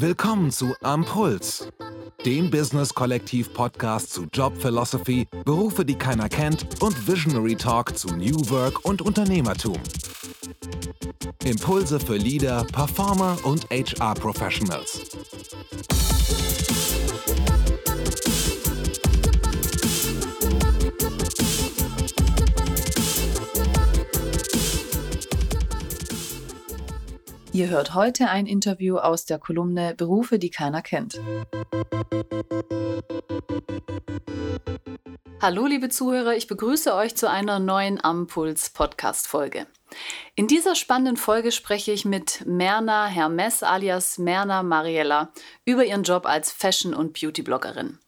Willkommen zu Ampuls, dem Business-Kollektiv-Podcast zu Job Philosophy, Berufe, die keiner kennt und Visionary Talk zu New Work und Unternehmertum. Impulse für Leader, Performer und HR-Professionals. Ihr hört heute ein Interview aus der Kolumne Berufe, die keiner kennt. Hallo liebe Zuhörer, ich begrüße euch zu einer neuen Ampuls Podcast Folge. In dieser spannenden Folge spreche ich mit Merna Hermes alias Merna Mariella über ihren Job als Fashion- und Beauty-Bloggerin.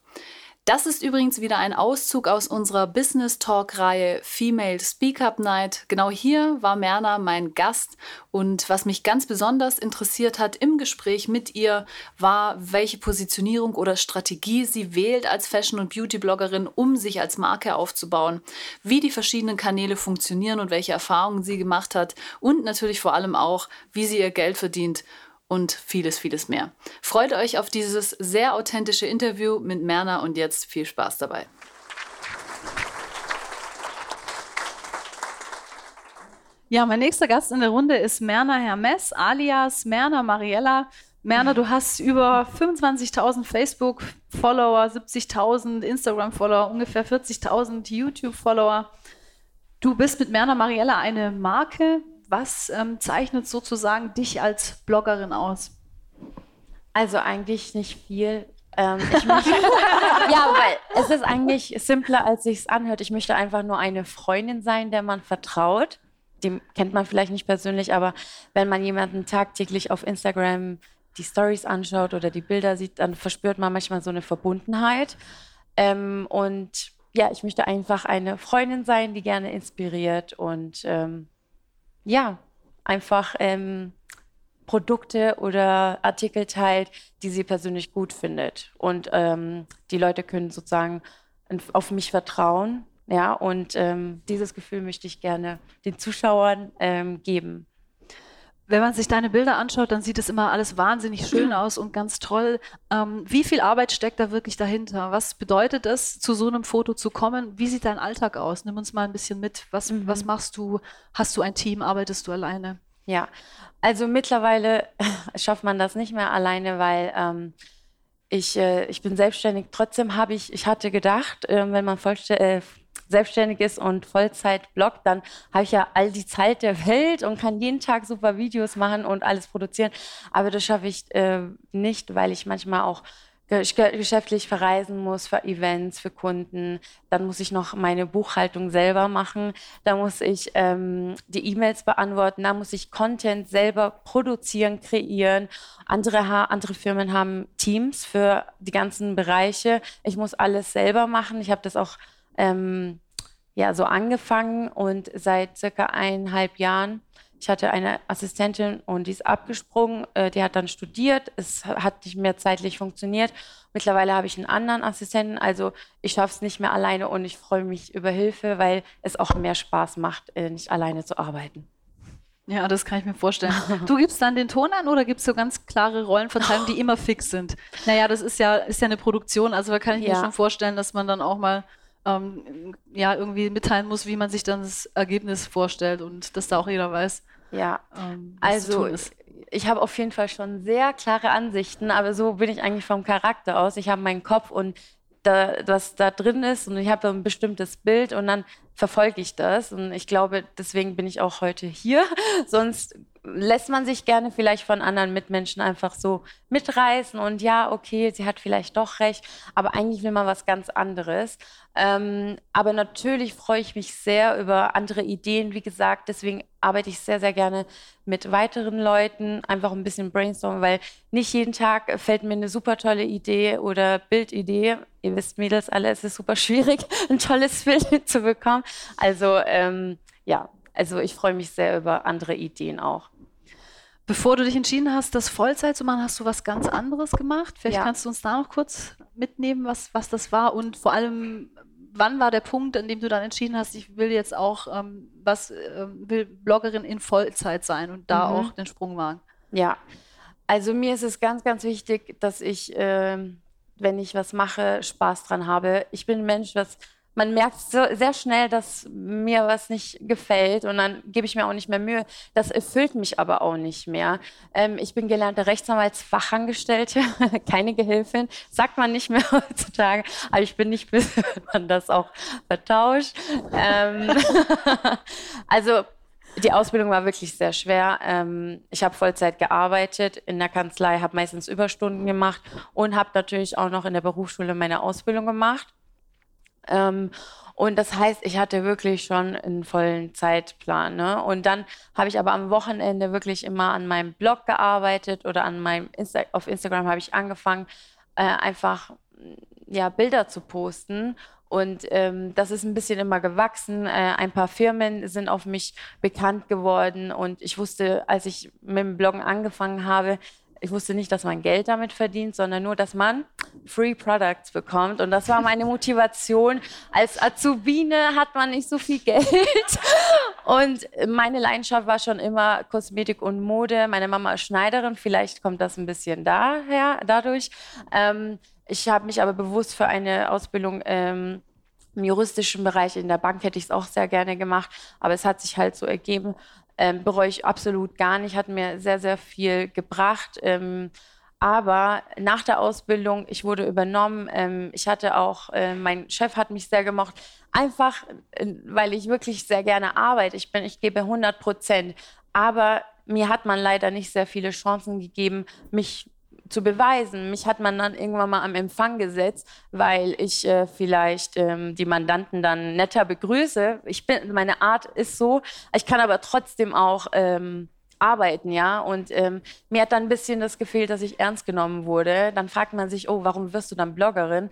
Das ist übrigens wieder ein Auszug aus unserer Business Talk-Reihe Female Speak Up Night. Genau hier war Merna mein Gast und was mich ganz besonders interessiert hat im Gespräch mit ihr, war, welche Positionierung oder Strategie sie wählt als Fashion- und Beauty-Bloggerin, um sich als Marke aufzubauen, wie die verschiedenen Kanäle funktionieren und welche Erfahrungen sie gemacht hat und natürlich vor allem auch, wie sie ihr Geld verdient und vieles, vieles mehr. Freut euch auf dieses sehr authentische Interview mit Merna und jetzt viel Spaß dabei. Ja, mein nächster Gast in der Runde ist Merna Hermes alias Merna Mariella. Merna, du hast über 25.000 Facebook-Follower, 70.000 Instagram-Follower, ungefähr 40.000 YouTube-Follower. Du bist mit Merna Mariella eine Marke, was ähm, zeichnet sozusagen dich als Bloggerin aus? Also eigentlich nicht viel. Ähm, möchte, ja, weil es ist eigentlich simpler, als sich es anhört. Ich möchte einfach nur eine Freundin sein, der man vertraut. Dem kennt man vielleicht nicht persönlich, aber wenn man jemanden tagtäglich auf Instagram die Stories anschaut oder die Bilder sieht, dann verspürt man manchmal so eine Verbundenheit. Ähm, und ja, ich möchte einfach eine Freundin sein, die gerne inspiriert und ähm, ja, einfach ähm, Produkte oder Artikel teilt, die sie persönlich gut findet. Und ähm, die Leute können sozusagen auf mich vertrauen. Ja, und ähm, dieses Gefühl möchte ich gerne den Zuschauern ähm, geben. Wenn man sich deine Bilder anschaut, dann sieht es immer alles wahnsinnig schön aus und ganz toll. Ähm, wie viel Arbeit steckt da wirklich dahinter? Was bedeutet es, zu so einem Foto zu kommen? Wie sieht dein Alltag aus? Nimm uns mal ein bisschen mit. Was, mhm. was machst du? Hast du ein Team? Arbeitest du alleine? Ja, also mittlerweile schafft man das nicht mehr alleine, weil ähm, ich, äh, ich bin selbstständig. Trotzdem habe ich, ich hatte gedacht, äh, wenn man äh, selbstständig ist und Vollzeit bloggt, dann habe ich ja all die Zeit der Welt und kann jeden Tag super Videos machen und alles produzieren. Aber das schaffe ich äh, nicht, weil ich manchmal auch geschäftlich verreisen muss für Events, für Kunden. Dann muss ich noch meine Buchhaltung selber machen. Da muss ich ähm, die E-Mails beantworten. Da muss ich Content selber produzieren, kreieren. Andere, andere Firmen haben Teams für die ganzen Bereiche. Ich muss alles selber machen. Ich habe das auch ähm, ja, so angefangen und seit circa eineinhalb Jahren. Ich hatte eine Assistentin und die ist abgesprungen. Äh, die hat dann studiert. Es hat nicht mehr zeitlich funktioniert. Mittlerweile habe ich einen anderen Assistenten. Also ich schaffe es nicht mehr alleine und ich freue mich über Hilfe, weil es auch mehr Spaß macht, äh, nicht alleine zu arbeiten. Ja, das kann ich mir vorstellen. Du gibst dann den Ton an oder gibst du ganz klare Rollenverteilungen, die immer fix sind? Naja, das ist ja, ist ja eine Produktion, also da kann ich ja. mir schon vorstellen, dass man dann auch mal ähm, ja, irgendwie mitteilen muss, wie man sich dann das Ergebnis vorstellt und dass da auch jeder weiß. Ja, ähm, also ich habe auf jeden Fall schon sehr klare Ansichten, aber so bin ich eigentlich vom Charakter aus. Ich habe meinen Kopf und da, was da drin ist und ich habe ein bestimmtes Bild und dann verfolge ich das und ich glaube, deswegen bin ich auch heute hier. Sonst lässt man sich gerne vielleicht von anderen Mitmenschen einfach so mitreißen und ja, okay, sie hat vielleicht doch recht, aber eigentlich will man was ganz anderes. Ähm, aber natürlich freue ich mich sehr über andere Ideen, wie gesagt, deswegen arbeite ich sehr, sehr gerne mit weiteren Leuten, einfach ein bisschen brainstormen, weil nicht jeden Tag fällt mir eine super tolle Idee oder Bildidee. Ihr wisst, Mädels, alle, es ist super schwierig, ein tolles Bild zu bekommen. Also ähm, ja, also ich freue mich sehr über andere Ideen auch. Bevor du dich entschieden hast, das Vollzeit zu machen, hast du was ganz anderes gemacht. Vielleicht ja. kannst du uns da noch kurz mitnehmen, was, was das war und vor allem, wann war der Punkt, an dem du dann entschieden hast, ich will jetzt auch ähm, was, äh, will Bloggerin in Vollzeit sein und da mhm. auch den Sprung wagen? Ja, Also mir ist es ganz, ganz wichtig, dass ich, äh, wenn ich was mache, Spaß dran habe. Ich bin ein Mensch, was man merkt so, sehr schnell, dass mir was nicht gefällt und dann gebe ich mir auch nicht mehr Mühe. Das erfüllt mich aber auch nicht mehr. Ähm, ich bin gelernte Rechtsanwaltsfachangestellte, keine Gehilfin, sagt man nicht mehr heutzutage, aber ich bin nicht, bis man das auch vertauscht. Ähm, also die Ausbildung war wirklich sehr schwer. Ähm, ich habe Vollzeit gearbeitet in der Kanzlei, habe meistens Überstunden gemacht und habe natürlich auch noch in der Berufsschule meine Ausbildung gemacht. Ähm, und das heißt, ich hatte wirklich schon einen vollen Zeitplan. Ne? Und dann habe ich aber am Wochenende wirklich immer an meinem Blog gearbeitet oder an meinem Insta auf Instagram habe ich angefangen, äh, einfach ja, Bilder zu posten. Und ähm, das ist ein bisschen immer gewachsen. Äh, ein paar Firmen sind auf mich bekannt geworden. Und ich wusste, als ich mit dem Bloggen angefangen habe, ich wusste nicht, dass man Geld damit verdient, sondern nur, dass man Free Products bekommt. Und das war meine Motivation. Als Azubine hat man nicht so viel Geld. Und meine Leidenschaft war schon immer Kosmetik und Mode. Meine Mama ist Schneiderin. Vielleicht kommt das ein bisschen daher, dadurch. Ähm, ich habe mich aber bewusst für eine Ausbildung ähm, im juristischen Bereich in der Bank hätte ich es auch sehr gerne gemacht, aber es hat sich halt so ergeben. Ähm, bereue ich absolut gar nicht, hat mir sehr, sehr viel gebracht. Ähm, aber nach der Ausbildung, ich wurde übernommen. Ähm, ich hatte auch, äh, mein Chef hat mich sehr gemocht. Einfach, äh, weil ich wirklich sehr gerne arbeite. Ich bin, ich gebe 100 Prozent. Aber mir hat man leider nicht sehr viele Chancen gegeben, mich zu beweisen. Mich hat man dann irgendwann mal am Empfang gesetzt, weil ich äh, vielleicht ähm, die Mandanten dann netter begrüße. Ich bin, meine Art ist so. Ich kann aber trotzdem auch ähm, arbeiten, ja. Und ähm, mir hat dann ein bisschen das gefehlt, dass ich ernst genommen wurde. Dann fragt man sich, oh, warum wirst du dann Bloggerin?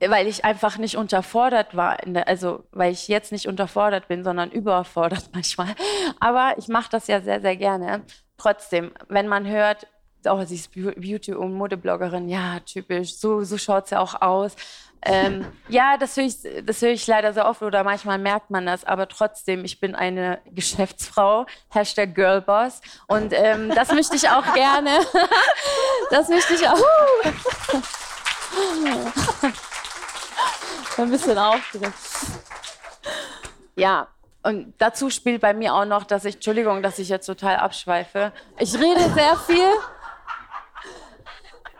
Weil ich einfach nicht unterfordert war, der, also weil ich jetzt nicht unterfordert bin, sondern überfordert manchmal. Aber ich mache das ja sehr, sehr gerne. Trotzdem, wenn man hört, oh, sie ist Beauty- und Modebloggerin, ja, typisch, so, so schaut sie auch aus. Ähm, ja, das höre, ich, das höre ich leider sehr oft oder manchmal merkt man das, aber trotzdem, ich bin eine Geschäftsfrau, Hashtag Girlboss und ähm, das möchte ich auch gerne. das möchte ich auch. Ein bisschen aufgeregt. Ja, und dazu spielt bei mir auch noch, dass ich, Entschuldigung, dass ich jetzt total abschweife. Ich rede sehr viel.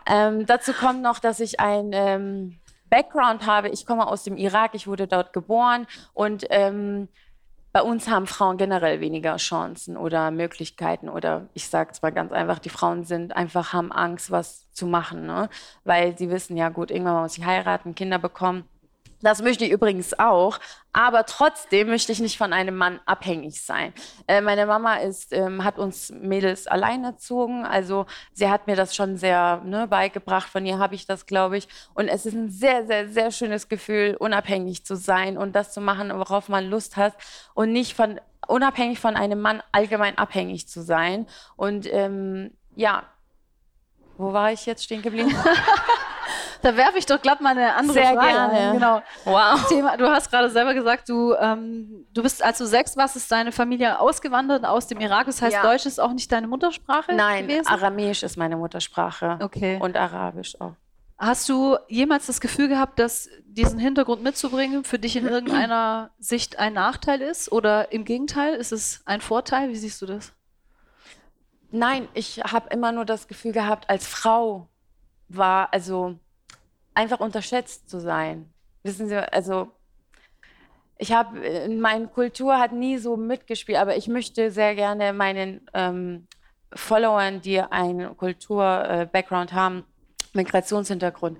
Ähm, dazu kommt noch, dass ich ein ähm, Background habe. Ich komme aus dem Irak, ich wurde dort geboren und ähm, bei uns haben Frauen generell weniger Chancen oder Möglichkeiten oder ich sage es mal ganz einfach, die Frauen sind einfach, haben Angst, was zu machen, ne? weil sie wissen, ja gut, irgendwann muss ich heiraten, Kinder bekommen das möchte ich übrigens auch, aber trotzdem möchte ich nicht von einem Mann abhängig sein. Äh, meine Mama ist, ähm, hat uns Mädels allein erzogen, also sie hat mir das schon sehr ne, beigebracht. Von ihr habe ich das, glaube ich. Und es ist ein sehr, sehr, sehr schönes Gefühl, unabhängig zu sein und das zu machen, worauf man Lust hat und nicht von unabhängig von einem Mann allgemein abhängig zu sein. Und ähm, ja, wo war ich jetzt stehen geblieben? Da werfe ich doch glatt mal eine andere Sehr Frage gerne. Genau. Wow. Thema, du hast gerade selber gesagt, du, ähm, du bist, als du sechs warst, ist deine Familie ausgewandert aus dem Irak. Das heißt, Ja. Deutsch ist auch nicht deine Muttersprache Nein, gewesen? Aramäisch ist meine Muttersprache. Okay. Und Arabisch auch. Hast du jemals das Gefühl gehabt, dass diesen Hintergrund mitzubringen für dich in irgendeiner Sicht ein Nachteil ist? Oder im Gegenteil, ist es ein Vorteil? Wie siehst du das? Nein, ich habe immer nur das Gefühl gehabt, als Frau war, also einfach unterschätzt zu sein. Wissen Sie, also ich habe, meine Kultur hat nie so mitgespielt, aber ich möchte sehr gerne meinen ähm, Followern, die einen Kultur-Background haben, Migrationshintergrund,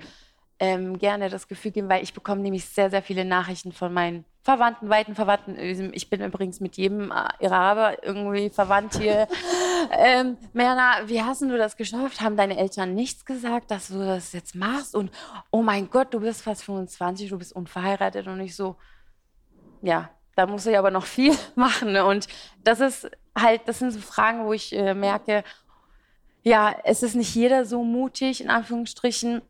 ähm, gerne das Gefühl geben, weil ich bekomme nämlich sehr, sehr viele Nachrichten von meinen Verwandten, weiten Verwandten. Ich bin übrigens mit jedem äh, Araber irgendwie verwandt hier. ähm, Merna, wie hast du das geschafft? Haben deine Eltern nichts gesagt, dass du das jetzt machst? Und oh mein Gott, du bist fast 25, du bist unverheiratet und ich so, ja, da muss ich aber noch viel machen. ne? Und das ist halt, das sind so Fragen, wo ich äh, merke, ja, es ist nicht jeder so mutig, in Anführungsstrichen.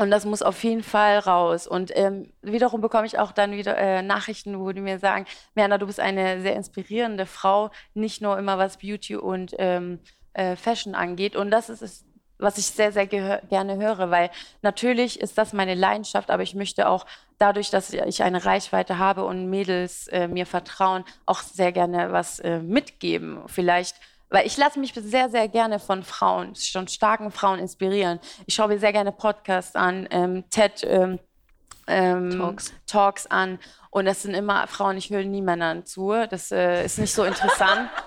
Und das muss auf jeden Fall raus. Und ähm, wiederum bekomme ich auch dann wieder äh, Nachrichten, wo die mir sagen, Merna, du bist eine sehr inspirierende Frau, nicht nur immer was Beauty und ähm, äh, Fashion angeht. Und das ist es, was ich sehr, sehr gerne höre, weil natürlich ist das meine Leidenschaft, aber ich möchte auch dadurch, dass ich eine Reichweite habe und Mädels äh, mir vertrauen, auch sehr gerne was äh, mitgeben. Vielleicht weil ich lasse mich sehr, sehr gerne von Frauen, schon starken Frauen inspirieren. Ich schaue mir sehr gerne Podcasts an, ähm, TED ähm, ähm, Talks. Talks. an. Und das sind immer Frauen, ich höre nie Männern zu. Das äh, ist nicht so interessant.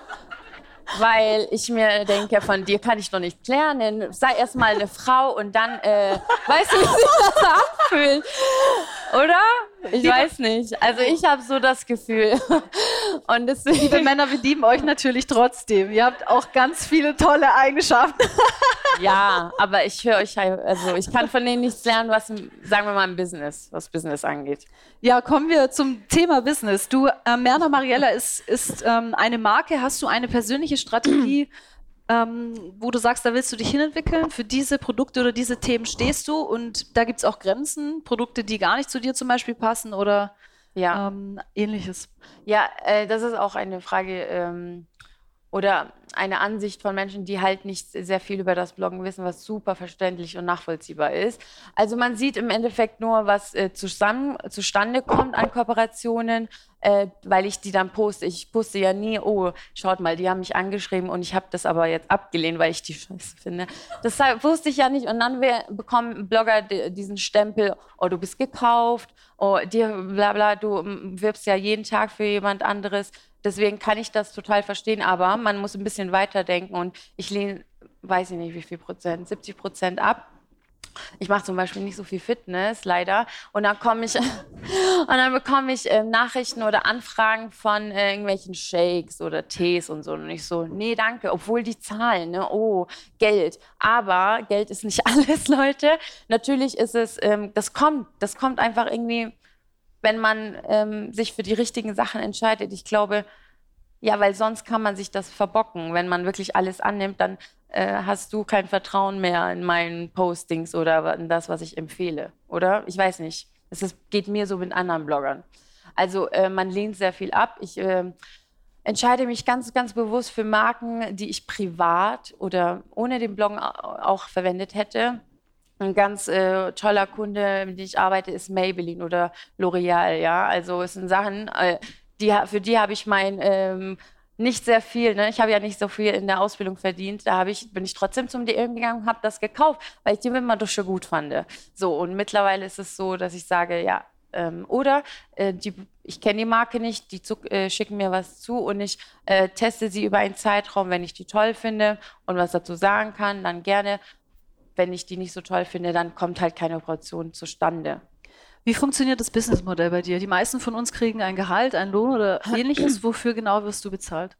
weil ich mir denke, von dir kann ich noch nicht lernen. Sei erstmal eine Frau und dann äh, weißt du, wie sich das anfühlt. Oder? Ich weiß nicht. Also ich habe so das Gefühl. Und deswegen, Liebe Männer, wir lieben euch natürlich trotzdem. Ihr habt auch ganz viele tolle Eigenschaften. Ja, aber ich höre euch, also ich kann von denen nichts lernen, was, sagen wir mal, im Business, was Business angeht. Ja, kommen wir zum Thema Business. Du, äh, Merna Mariella ist, ist ähm, eine Marke. Hast du eine persönliche Strategie? Ähm, wo du sagst, da willst du dich hinentwickeln, für diese Produkte oder diese Themen stehst du und da gibt es auch Grenzen, Produkte, die gar nicht zu dir zum Beispiel passen oder ja. ähm, ähnliches. Ja, äh, das ist auch eine Frage ähm, oder eine Ansicht von Menschen, die halt nicht sehr viel über das Bloggen wissen, was super verständlich und nachvollziehbar ist. Also man sieht im Endeffekt nur, was äh, zusammen, zustande kommt an Kooperationen, äh, weil ich die dann poste. Ich poste ja nie, oh, schaut mal, die haben mich angeschrieben und ich habe das aber jetzt abgelehnt, weil ich die scheiße finde. Das wusste ich ja nicht. Und dann bekommen Blogger diesen Stempel, oh, du bist gekauft, oh, dir, bla bla, du wirbst ja jeden Tag für jemand anderes. Deswegen kann ich das total verstehen, aber man muss ein bisschen weiterdenken und ich lehne, weiß ich nicht wie viel Prozent, 70 Prozent ab. Ich mache zum Beispiel nicht so viel Fitness, leider. Und dann komme ich und dann bekomme ich äh, Nachrichten oder Anfragen von äh, irgendwelchen Shakes oder Tees und so. Und ich so, nee, danke, obwohl die zahlen, ne? Oh, Geld. Aber Geld ist nicht alles, Leute. Natürlich ist es, ähm, das kommt, das kommt einfach irgendwie wenn man ähm, sich für die richtigen Sachen entscheidet. Ich glaube, ja, weil sonst kann man sich das verbocken. Wenn man wirklich alles annimmt, dann äh, hast du kein Vertrauen mehr in meinen Postings oder in das, was ich empfehle, oder? Ich weiß nicht. Es geht mir so mit anderen Bloggern. Also äh, man lehnt sehr viel ab. Ich äh, entscheide mich ganz, ganz bewusst für Marken, die ich privat oder ohne den Bloggen auch verwendet hätte. Ein ganz äh, toller Kunde, mit dem ich arbeite, ist Maybelline oder L'Oreal. Ja, also es sind Sachen, äh, die, für die habe ich mein ähm, nicht sehr viel. Ne? Ich habe ja nicht so viel in der Ausbildung verdient. Da ich, bin ich trotzdem zum DM gegangen und habe das gekauft, weil ich die Wimperntusche gut fand. So, und mittlerweile ist es so, dass ich sage, ja, ähm, oder äh, die, ich kenne die Marke nicht, die zu, äh, schicken mir was zu und ich äh, teste sie über einen Zeitraum, wenn ich die toll finde und was dazu sagen kann, dann gerne wenn ich die nicht so toll finde, dann kommt halt keine Operation zustande. Wie funktioniert das Businessmodell bei dir? Die meisten von uns kriegen ein Gehalt, einen Lohn oder ähnliches. Wofür genau wirst du bezahlt?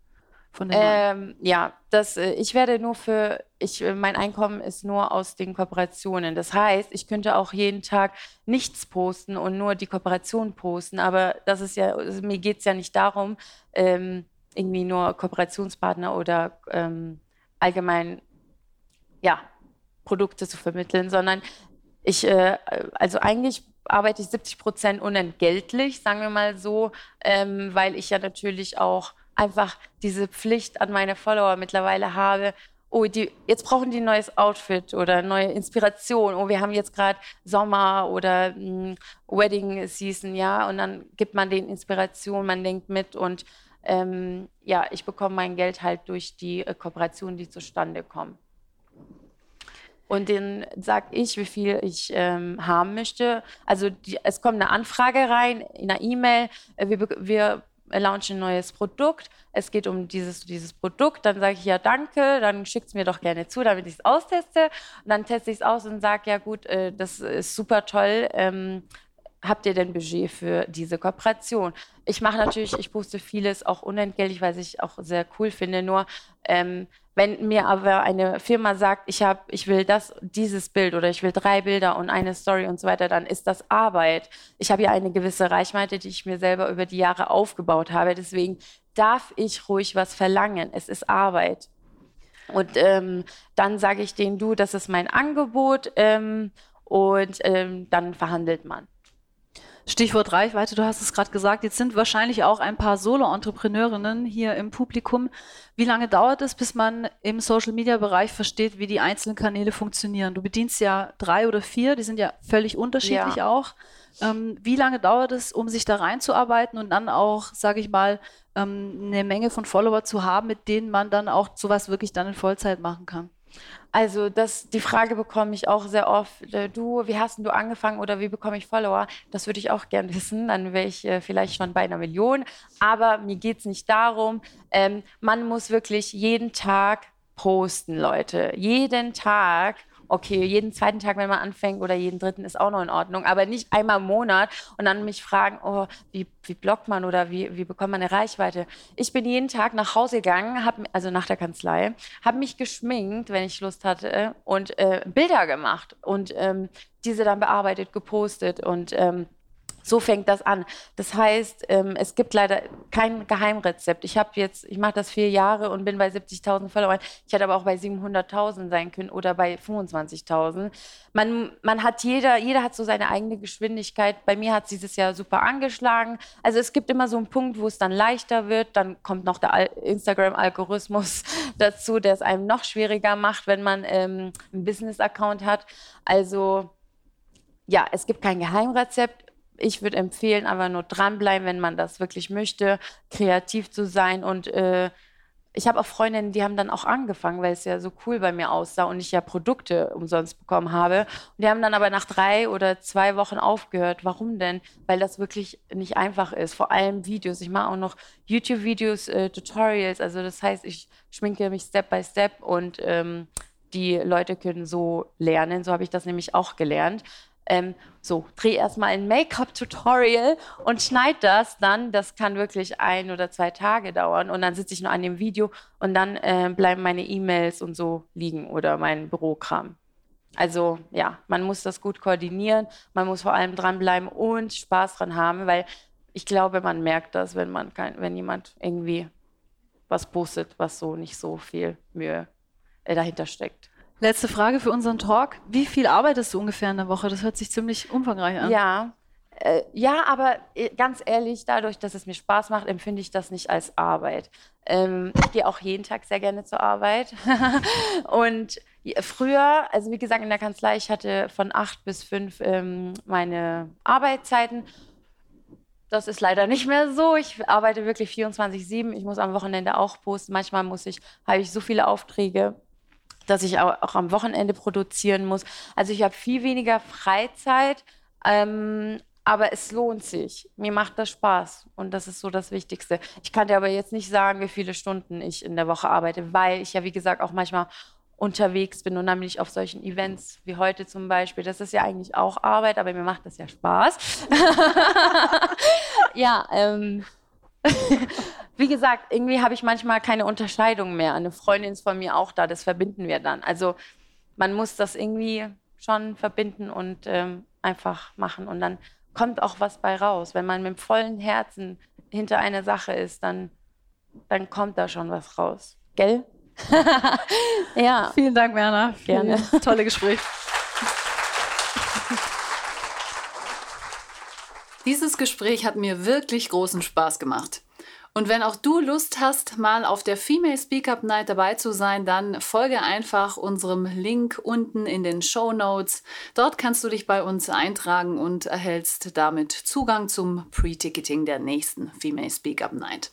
Von den ähm, ja, das, äh, ich werde nur für, ich, äh, mein Einkommen ist nur aus den Kooperationen. Das heißt, ich könnte auch jeden Tag nichts posten und nur die Kooperation posten. Aber das ist ja, also mir geht es ja nicht darum, ähm, irgendwie nur Kooperationspartner oder ähm, allgemein, ja, Produkte zu vermitteln, sondern ich, äh, also eigentlich arbeite ich 70 Prozent unentgeltlich, sagen wir mal so, ähm, weil ich ja natürlich auch einfach diese Pflicht an meine Follower mittlerweile habe. Oh, die, jetzt brauchen die ein neues Outfit oder neue Inspiration. Oh, wir haben jetzt gerade Sommer oder mh, hm, Wedding Season, ja. Und dann gibt man denen Inspiration, man denkt mit und ähm, ja, ich bekomme mein Geld halt durch die äh, Kooperationen, die zustande kommen. Und den sage ich, wie viel ich ähm, haben möchte. Also die, es kommt eine Anfrage rein in einer E-Mail. Äh, wir, wir launchen ein neues Produkt. Es geht um dieses, dieses Produkt. Dann sage ich ja danke, dann schickt es mir doch gerne zu, damit ich es austeste. Und dann teste ich es aus und sage, ja gut, äh, das ist super toll. Ähm, habt ihr denn Budget für diese Kooperation? Ich mache natürlich, ich poste vieles auch unentgeltlich, weil ich auch sehr cool finde. Nur ähm, wenn mir aber eine Firma sagt, ich habe, ich will das, dieses Bild oder ich will drei Bilder und eine Story und so weiter, dann ist das Arbeit. Ich habe ja eine gewisse Reichweite, die ich mir selber über die Jahre aufgebaut habe. Deswegen darf ich ruhig was verlangen. Es ist Arbeit. Und ähm, dann sage ich denen, du, das ist mein Angebot ähm, und ähm, dann verhandelt man. Stichwort Reichweite, du hast es gerade gesagt, jetzt sind wahrscheinlich auch ein paar Solo-Entrepreneurinnen hier im Publikum. Wie lange dauert es, bis man im Social-Media-Bereich versteht, wie die einzelnen Kanäle funktionieren? Du bedienst ja drei oder vier, die sind ja völlig unterschiedlich ja. auch. Ähm, wie lange dauert es, um sich da reinzuarbeiten und dann auch, sage ich mal, ähm, eine Menge von Follower zu haben, mit denen man dann auch sowas wirklich dann in Vollzeit machen kann? Also das, die Frage bekomme ich auch sehr oft. Äh, du, wie hast du angefangen oder wie bekomme ich Follower? Das würde ich auch gern wissen. Dann wäre ich äh, vielleicht schon bei einer Million. Aber mir geht es nicht darum. Ähm, man muss wirklich jeden Tag posten, Leute. Jeden Tag okay, jeden zweiten Tag, wenn man anfängt oder jeden dritten ist auch noch in Ordnung, aber nicht einmal im Monat und dann mich fragen, oh, wie, wie blockt man oder wie, wie bekommt man eine Reichweite? Ich bin jeden Tag nach Hause gegangen, hab, also nach der Kanzlei, habe mich geschminkt, wenn ich Lust hatte und äh, Bilder gemacht und ähm, diese dann bearbeitet, gepostet und ähm, so fängt das an. Das heißt, ähm, es gibt leider kein Geheimrezept. Ich habe jetzt, ich mache das vier Jahre und bin bei 70.000 Followern. Ich hätte aber auch bei 700.000 sein können oder bei 25.000. Man, man hat jeder, jeder hat so seine eigene Geschwindigkeit. Bei mir hat es dieses Jahr super angeschlagen. Also es gibt immer so einen Punkt, wo es dann leichter wird. Dann kommt noch der Instagram-Algorithmus dazu, der es einem noch schwieriger macht, wenn man ähm, einen Business-Account hat. Also ja, es gibt kein Geheimrezept ich würde empfehlen, aber nur dranbleiben, wenn man das wirklich möchte, kreativ zu sein. Und äh, ich habe auch Freundinnen, die haben dann auch angefangen, weil es ja so cool bei mir aussah und ich ja Produkte umsonst bekommen habe. Und die haben dann aber nach drei oder zwei Wochen aufgehört. Warum denn? Weil das wirklich nicht einfach ist. Vor allem Videos. Ich mache auch noch YouTube-Videos, äh, Tutorials. Also das heißt, ich schminke mich Step by Step und ähm, die Leute können so lernen. So habe ich das nämlich auch gelernt ähm, so, dreh erstmal ein Make-up-Tutorial und schneid das dann. Das kann wirklich ein oder zwei Tage dauern. Und dann sitze ich noch an dem Video und dann äh, bleiben meine E-Mails und so liegen oder mein Bürokram. Also ja, man muss das gut koordinieren, man muss vor allem dranbleiben und Spaß dran haben, weil ich glaube, man merkt das, wenn man kein, wenn jemand irgendwie was postet, was so nicht so viel Mühe äh, dahinter steckt. Letzte Frage für unseren Talk. Wie viel arbeitest du ungefähr in der Woche? Das hört sich ziemlich umfangreich an. Ja, äh, ja, aber äh, ganz ehrlich, dadurch, dass es mir Spaß macht, empfinde ich das nicht als Arbeit. Ähm, ich gehe auch jeden Tag sehr gerne zur Arbeit. und früher, also wie gesagt, in der Kanzlei, ich hatte von acht bis fünf ähm, meine Arbeitszeiten. Das ist leider nicht mehr so. Ich arbeite wirklich 24-7. Ich muss am Wochenende auch posten. Manchmal muss ich, habe ich so viele Aufträge dass ich auch, auch am Wochenende produzieren muss. Also ich habe viel weniger Freizeit, ähm, aber es lohnt sich. Mir macht das Spaß und das ist so das Wichtigste. Ich kann dir aber jetzt nicht sagen, wie viele Stunden ich in der Woche arbeite, weil ich ja, wie gesagt, auch manchmal unterwegs bin und nämlich auf solchen Events wie heute zum Beispiel. Das ist ja eigentlich auch Arbeit, aber mir macht das ja Spaß. ja, ähm, wie gesagt, irgendwie habe ich manchmal keine Unterscheidung mehr. Eine Freundin ist von mir auch da, das verbinden wir dann. Also man muss das irgendwie schon verbinden und ähm, einfach machen. Und dann kommt auch was bei raus. Wenn man mit vollen Herzen hinter einer Sache ist, dann, dann kommt da schon was raus. Gell? ja. Vielen Dank, Werner. Gerne. Tolle Gespräch. Dieses Gespräch hat mir wirklich großen Spaß gemacht. Und wenn auch du Lust hast, mal auf der Female Speak Up Night dabei zu sein, dann folge einfach unserem Link unten in den Show Notes. Dort kannst du dich bei uns eintragen und erhältst damit Zugang zum Pre-Ticketing der nächsten Female Speak Up Night.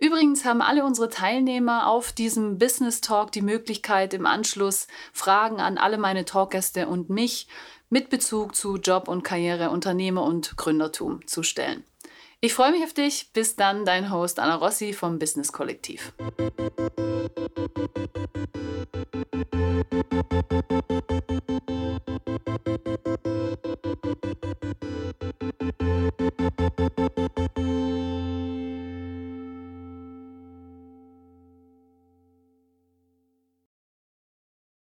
Übrigens haben alle unsere Teilnehmer auf diesem Business Talk die Möglichkeit, im Anschluss Fragen an alle meine Talkgäste und mich mit Bezug zu Job und Karriere, Unternehmer und Gründertum zu stellen. Ich freue mich auf dich. Bis dann, dein Host Anna Rossi vom Business Kollektiv.